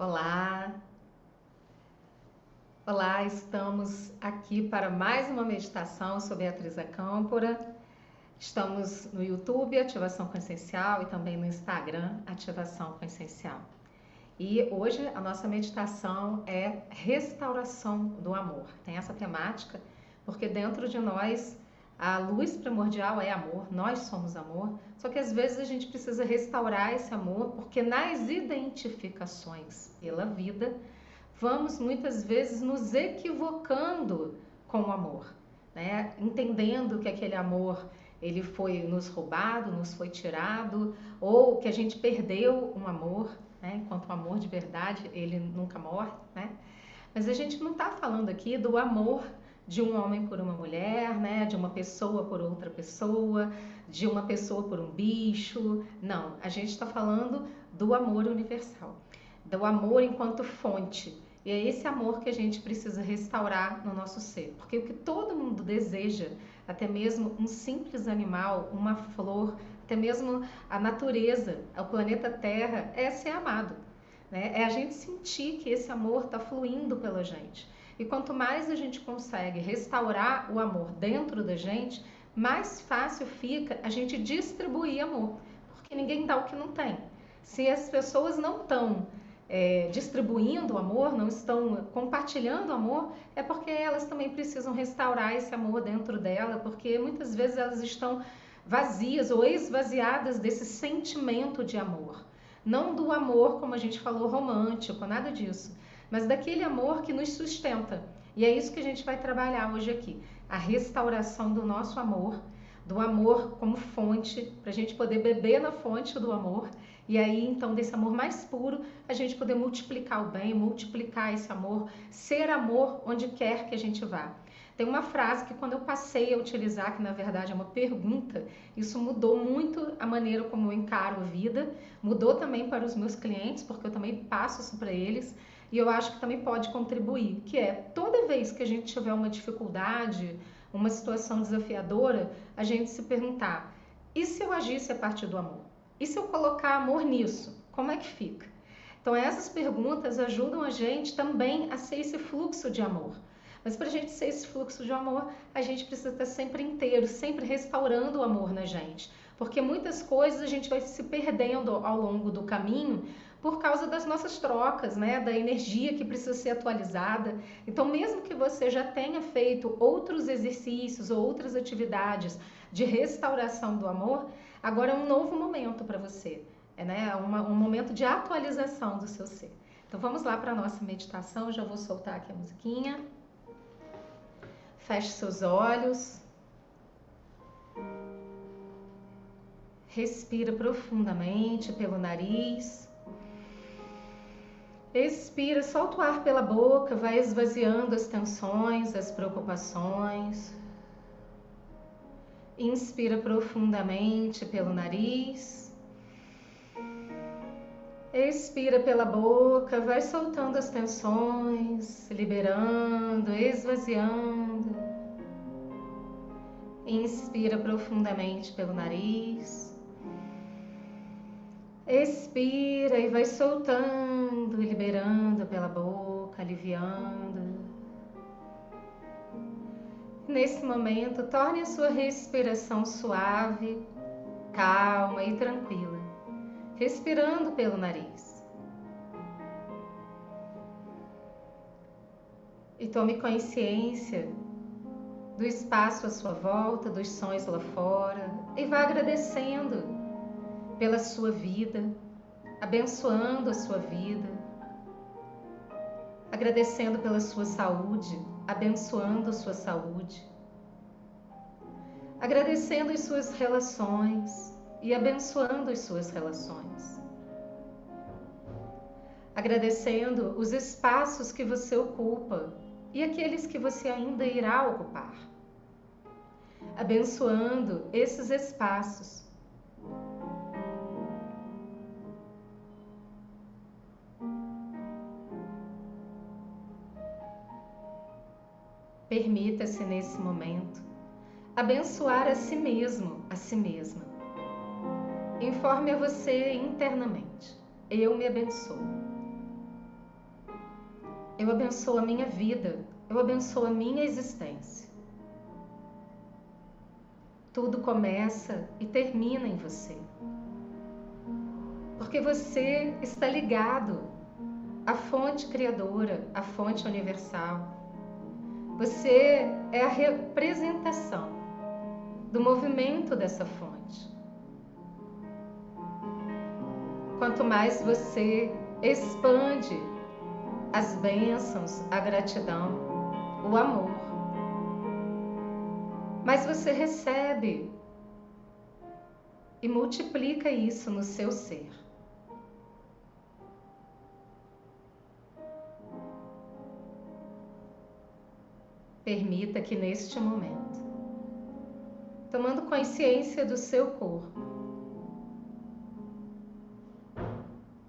Olá! Olá, estamos aqui para mais uma meditação sobre a atriz Câmpora. Estamos no YouTube, Ativação Consciencial, e também no Instagram, Ativação Consciencial. E hoje a nossa meditação é restauração do amor. Tem essa temática porque dentro de nós a luz primordial é amor, nós somos amor, só que às vezes a gente precisa restaurar esse amor, porque nas identificações pela vida, vamos muitas vezes nos equivocando com o amor, né? entendendo que aquele amor ele foi nos roubado, nos foi tirado, ou que a gente perdeu um amor, né? enquanto o amor de verdade ele nunca morre. Né? Mas a gente não está falando aqui do amor de um homem por uma mulher, né? De uma pessoa por outra pessoa, de uma pessoa por um bicho. Não, a gente está falando do amor universal, do amor enquanto fonte. E é esse amor que a gente precisa restaurar no nosso ser, porque o que todo mundo deseja, até mesmo um simples animal, uma flor, até mesmo a natureza, o planeta Terra, é ser amado. Né? É a gente sentir que esse amor está fluindo pela gente. E quanto mais a gente consegue restaurar o amor dentro da gente, mais fácil fica a gente distribuir amor, porque ninguém dá o que não tem. Se as pessoas não estão é, distribuindo o amor, não estão compartilhando o amor, é porque elas também precisam restaurar esse amor dentro dela, porque muitas vezes elas estão vazias ou esvaziadas desse sentimento de amor. Não do amor, como a gente falou, romântico, nada disso mas daquele amor que nos sustenta. E é isso que a gente vai trabalhar hoje aqui: a restauração do nosso amor, do amor como fonte, para a gente poder beber na fonte do amor. E aí, então, desse amor mais puro, a gente poder multiplicar o bem, multiplicar esse amor, ser amor onde quer que a gente vá. Tem uma frase que quando eu passei a utilizar, que na verdade é uma pergunta, isso mudou muito a maneira como eu encaro a vida, mudou também para os meus clientes, porque eu também passo isso para eles e eu acho que também pode contribuir, que é toda vez que a gente tiver uma dificuldade, uma situação desafiadora, a gente se perguntar: e se eu agisse a partir do amor? E se eu colocar amor nisso? Como é que fica? Então, essas perguntas ajudam a gente também a ser esse fluxo de amor. Mas para a gente ser esse fluxo de amor, a gente precisa estar sempre inteiro, sempre restaurando o amor na gente. Porque muitas coisas a gente vai se perdendo ao longo do caminho por causa das nossas trocas, né, da energia que precisa ser atualizada. Então, mesmo que você já tenha feito outros exercícios ou outras atividades de restauração do amor, agora é um novo momento para você, é, né, Uma, um momento de atualização do seu ser. Então, vamos lá para a nossa meditação. Já vou soltar aqui a musiquinha. Feche seus olhos. Respira profundamente pelo nariz. Expira, solta o ar pela boca, vai esvaziando as tensões, as preocupações. Inspira profundamente pelo nariz. Expira pela boca, vai soltando as tensões, liberando, esvaziando. Inspira profundamente pelo nariz. Expira e vai soltando e liberando pela boca, aliviando. Nesse momento, torne a sua respiração suave, calma e tranquila, respirando pelo nariz. E tome consciência do espaço à sua volta, dos sons lá fora, e vá agradecendo pela sua vida, abençoando a sua vida, agradecendo pela sua saúde, abençoando sua saúde, agradecendo as suas relações e abençoando as suas relações. Agradecendo os espaços que você ocupa e aqueles que você ainda irá ocupar. Abençoando esses espaços Permita-se nesse momento abençoar a si mesmo, a si mesma. Informe a você internamente: Eu me abençoo. Eu abençoo a minha vida, eu abençoo a minha existência. Tudo começa e termina em você. Porque você está ligado à fonte criadora, à fonte universal. Você é a representação do movimento dessa fonte. Quanto mais você expande as bênçãos, a gratidão, o amor, mas você recebe e multiplica isso no seu ser. Permita que neste momento, tomando consciência do seu corpo,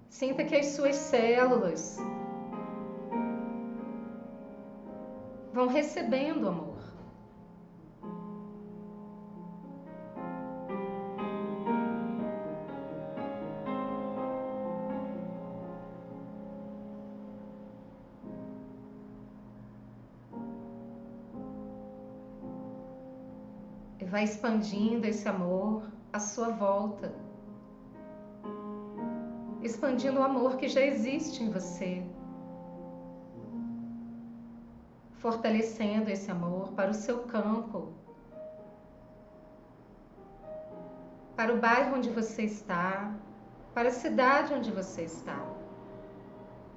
sinta que as suas células vão recebendo amor. Vai expandindo esse amor à sua volta, expandindo o amor que já existe em você, fortalecendo esse amor para o seu campo, para o bairro onde você está, para a cidade onde você está.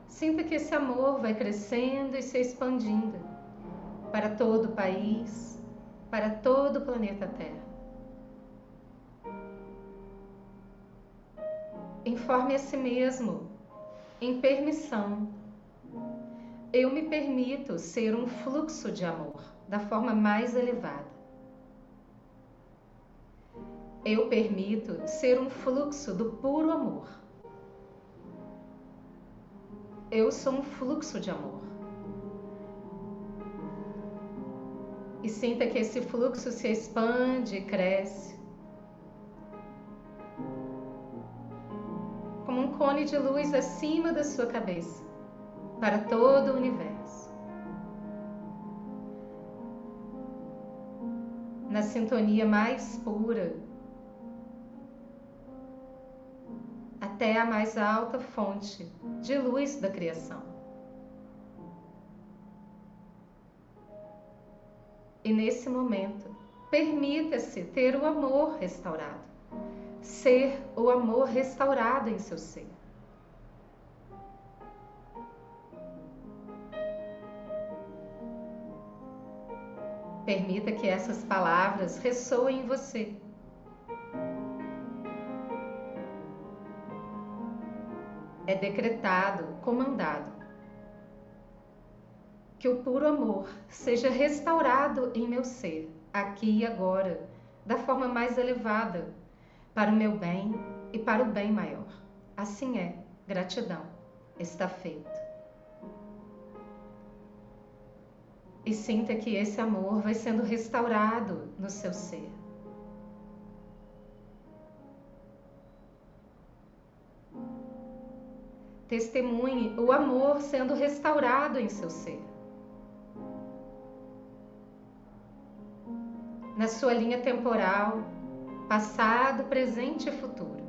Sinta que esse amor vai crescendo e se expandindo. Para todo o país, para todo o planeta Terra. Informe a si mesmo, em permissão. Eu me permito ser um fluxo de amor da forma mais elevada. Eu permito ser um fluxo do puro amor. Eu sou um fluxo de amor. Sinta que esse fluxo se expande e cresce. Como um cone de luz acima da sua cabeça, para todo o universo. Na sintonia mais pura, até a mais alta fonte de luz da criação. E nesse momento, permita-se ter o amor restaurado, ser o amor restaurado em seu ser. Permita que essas palavras ressoem em você. É decretado, comandado que o puro amor seja restaurado em meu ser, aqui e agora, da forma mais elevada, para o meu bem e para o bem maior. Assim é, gratidão, está feito. E sinta que esse amor vai sendo restaurado no seu ser. Testemunhe o amor sendo restaurado em seu ser. Na sua linha temporal, passado, presente e futuro.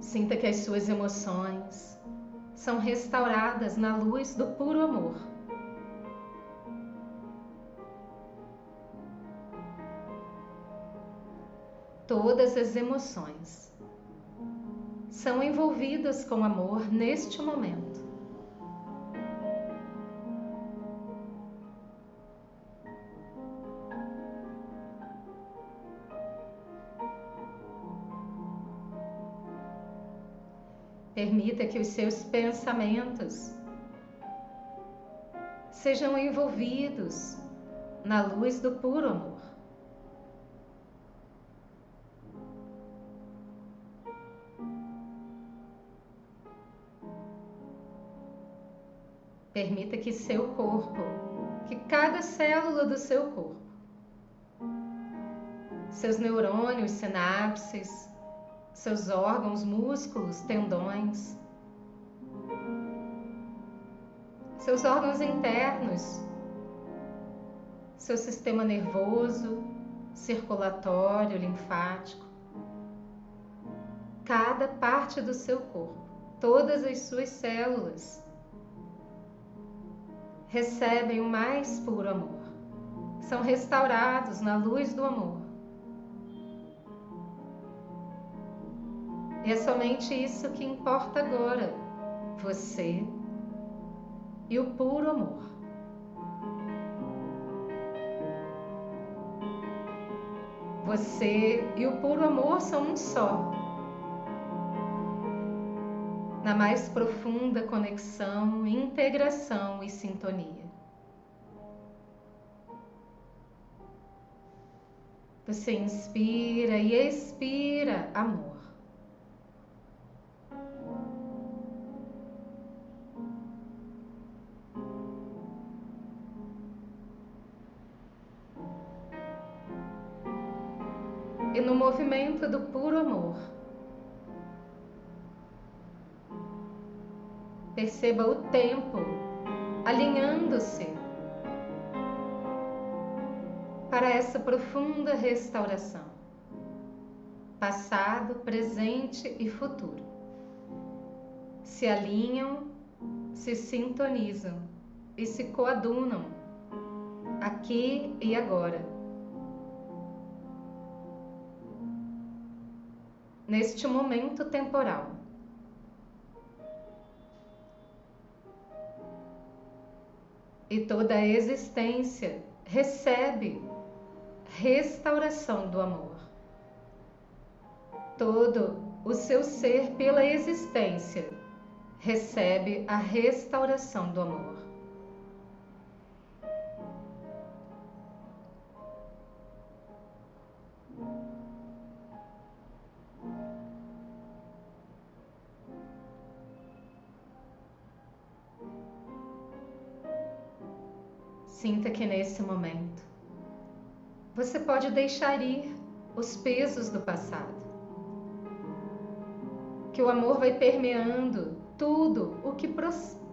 Sinta que as suas emoções são restauradas na luz do puro amor. Todas as emoções são envolvidas com amor neste momento. Permita que os seus pensamentos sejam envolvidos na luz do puro amor. Permita que seu corpo, que cada célula do seu corpo, seus neurônios, sinapses, seus órgãos, músculos, tendões, seus órgãos internos, seu sistema nervoso, circulatório, linfático, cada parte do seu corpo, todas as suas células recebem o mais puro amor, são restaurados na luz do amor. E é somente isso que importa agora, você e o puro amor. Você e o puro amor são um só. Na mais profunda conexão, integração e sintonia. Você inspira e expira amor. e no movimento do puro amor. Perceba o tempo alinhando-se para essa profunda restauração, passado, presente e futuro. Se alinham, se sintonizam e se coadunam aqui e agora neste momento temporal. E toda a existência recebe restauração do amor. Todo o seu ser, pela existência, recebe a restauração do amor. Nesse momento você pode deixar ir os pesos do passado. Que o amor vai permeando tudo o que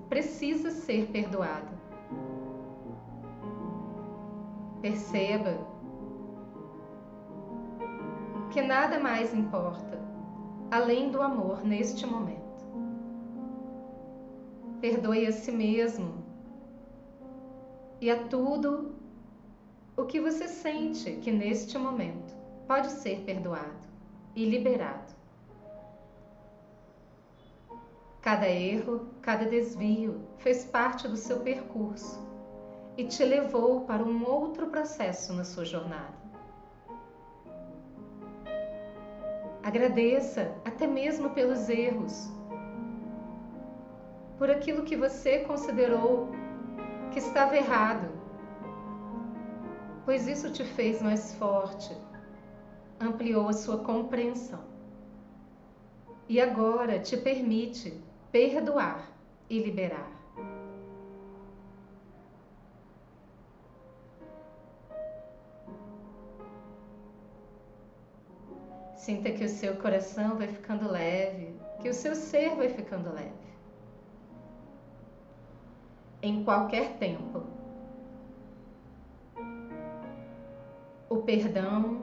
precisa ser perdoado. Perceba que nada mais importa além do amor neste momento. Perdoe a si mesmo e a tudo o que você sente que neste momento pode ser perdoado e liberado. Cada erro, cada desvio fez parte do seu percurso e te levou para um outro processo na sua jornada. Agradeça até mesmo pelos erros, por aquilo que você considerou que estava errado, pois isso te fez mais forte, ampliou a sua compreensão e agora te permite perdoar e liberar. Sinta que o seu coração vai ficando leve, que o seu ser vai ficando leve em qualquer tempo. Perdão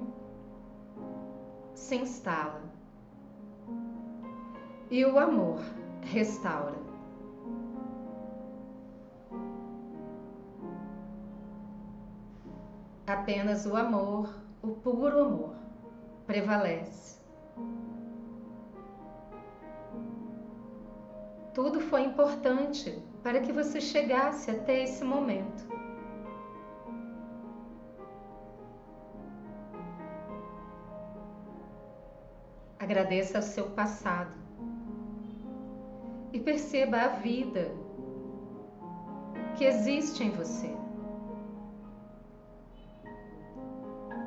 se instala e o amor restaura. Apenas o amor, o puro amor, prevalece. Tudo foi importante para que você chegasse até esse momento. Agradeça ao seu passado e perceba a vida que existe em você.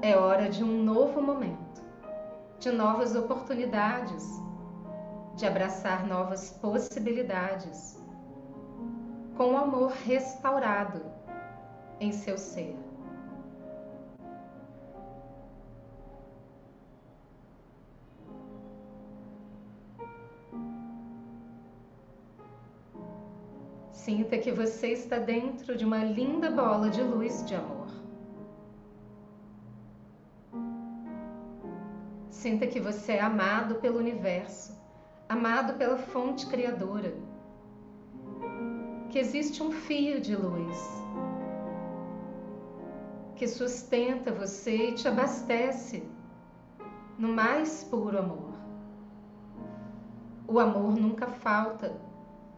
É hora de um novo momento, de novas oportunidades, de abraçar novas possibilidades com o amor restaurado em seu ser. Sinta que você está dentro de uma linda bola de luz de amor. Sinta que você é amado pelo universo, amado pela fonte criadora. Que existe um fio de luz que sustenta você e te abastece no mais puro amor. O amor nunca falta,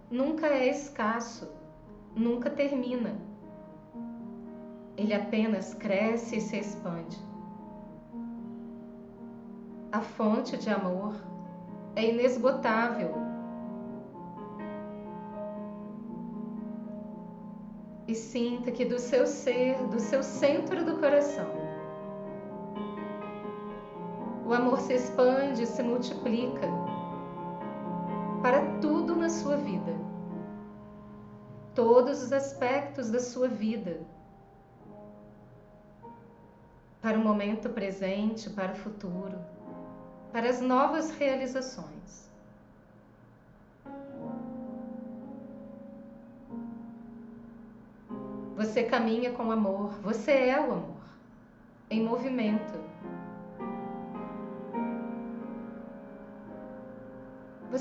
nunca é escasso, nunca termina. Ele apenas cresce e se expande. A fonte de amor é inesgotável. E sinta que do seu ser, do seu centro do coração, o amor se expande se multiplica para tudo na sua vida, todos os aspectos da sua vida, para o momento presente, para o futuro, para as novas realizações. Você caminha com amor, você é o amor, em movimento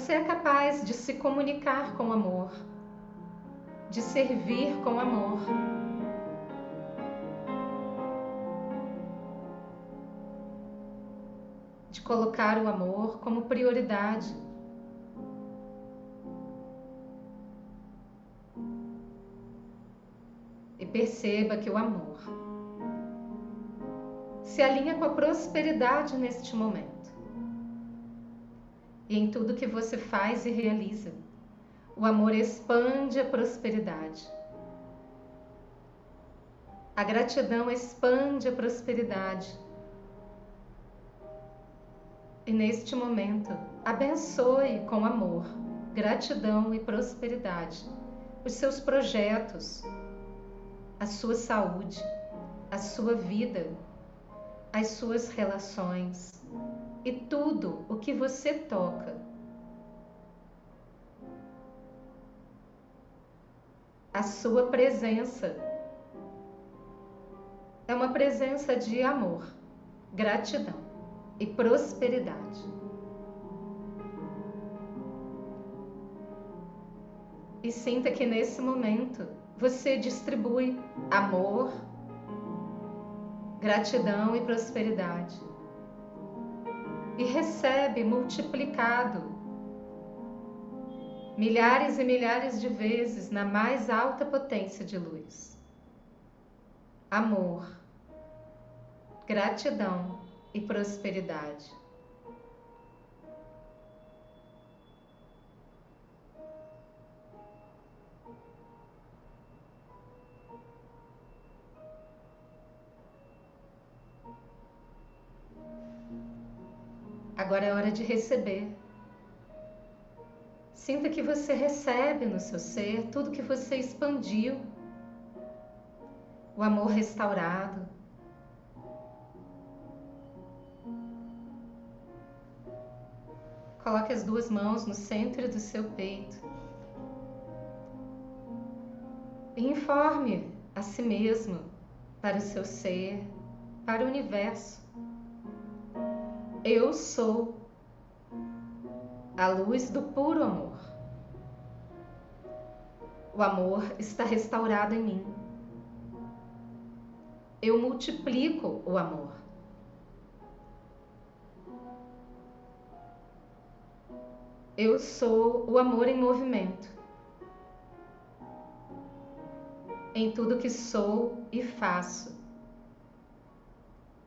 Você é capaz de se comunicar com amor, de servir com amor. De colocar o amor como prioridade. E perceba que o amor se alinha com a prosperidade neste momento em tudo que você faz e realiza. O amor expande a prosperidade. A gratidão expande a prosperidade. E neste momento, abençoe com amor, gratidão e prosperidade os seus projetos, a sua saúde, a sua vida, as suas relações e tudo o que você toca. A sua presença é uma presença de amor, gratidão e prosperidade. E sinta que nesse momento você distribui amor, gratidão e prosperidade e recebe multiplicado milhares e milhares de vezes na mais alta potência de luz. Amor, gratidão e prosperidade. Hora de receber. Sinta que você recebe no seu ser tudo que você expandiu. O amor restaurado. Coloque as duas mãos no centro do seu peito. E informe a si mesmo, para o seu ser, para o universo eu sou a luz do puro amor. O amor está restaurado em mim. Eu multiplico o amor. Eu sou o amor em movimento. Em tudo que sou e faço,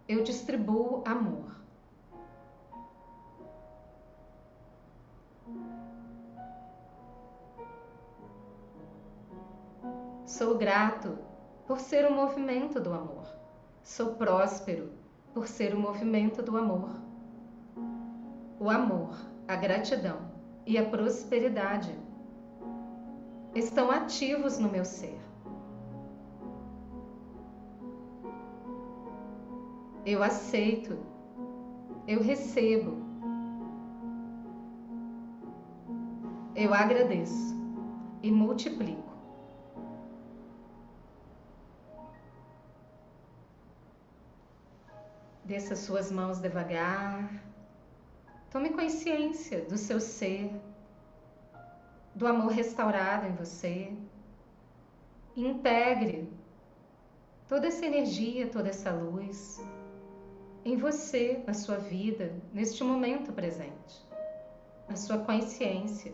eu distribuo amor. Sou grato por ser o movimento do amor. Sou próspero por ser o movimento do amor. O amor, a gratidão e a prosperidade estão ativos no meu ser. Eu aceito, eu recebo, eu agradeço e multiplico. Desça suas mãos devagar. Tome consciência do seu ser, do amor restaurado em você. Integre toda essa energia, toda essa luz em você, na sua vida, neste momento presente, na sua consciência.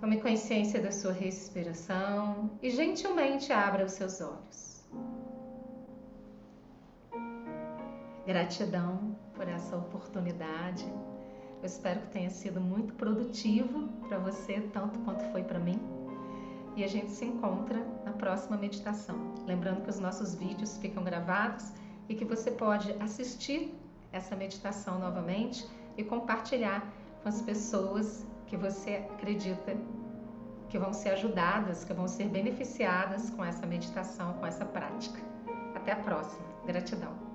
Tome consciência da sua respiração e gentilmente abra os seus olhos. Gratidão por essa oportunidade. Eu espero que tenha sido muito produtivo para você, tanto quanto foi para mim. E a gente se encontra na próxima meditação. Lembrando que os nossos vídeos ficam gravados e que você pode assistir essa meditação novamente e compartilhar com as pessoas que você acredita que vão ser ajudadas, que vão ser beneficiadas com essa meditação, com essa prática. Até a próxima. Gratidão.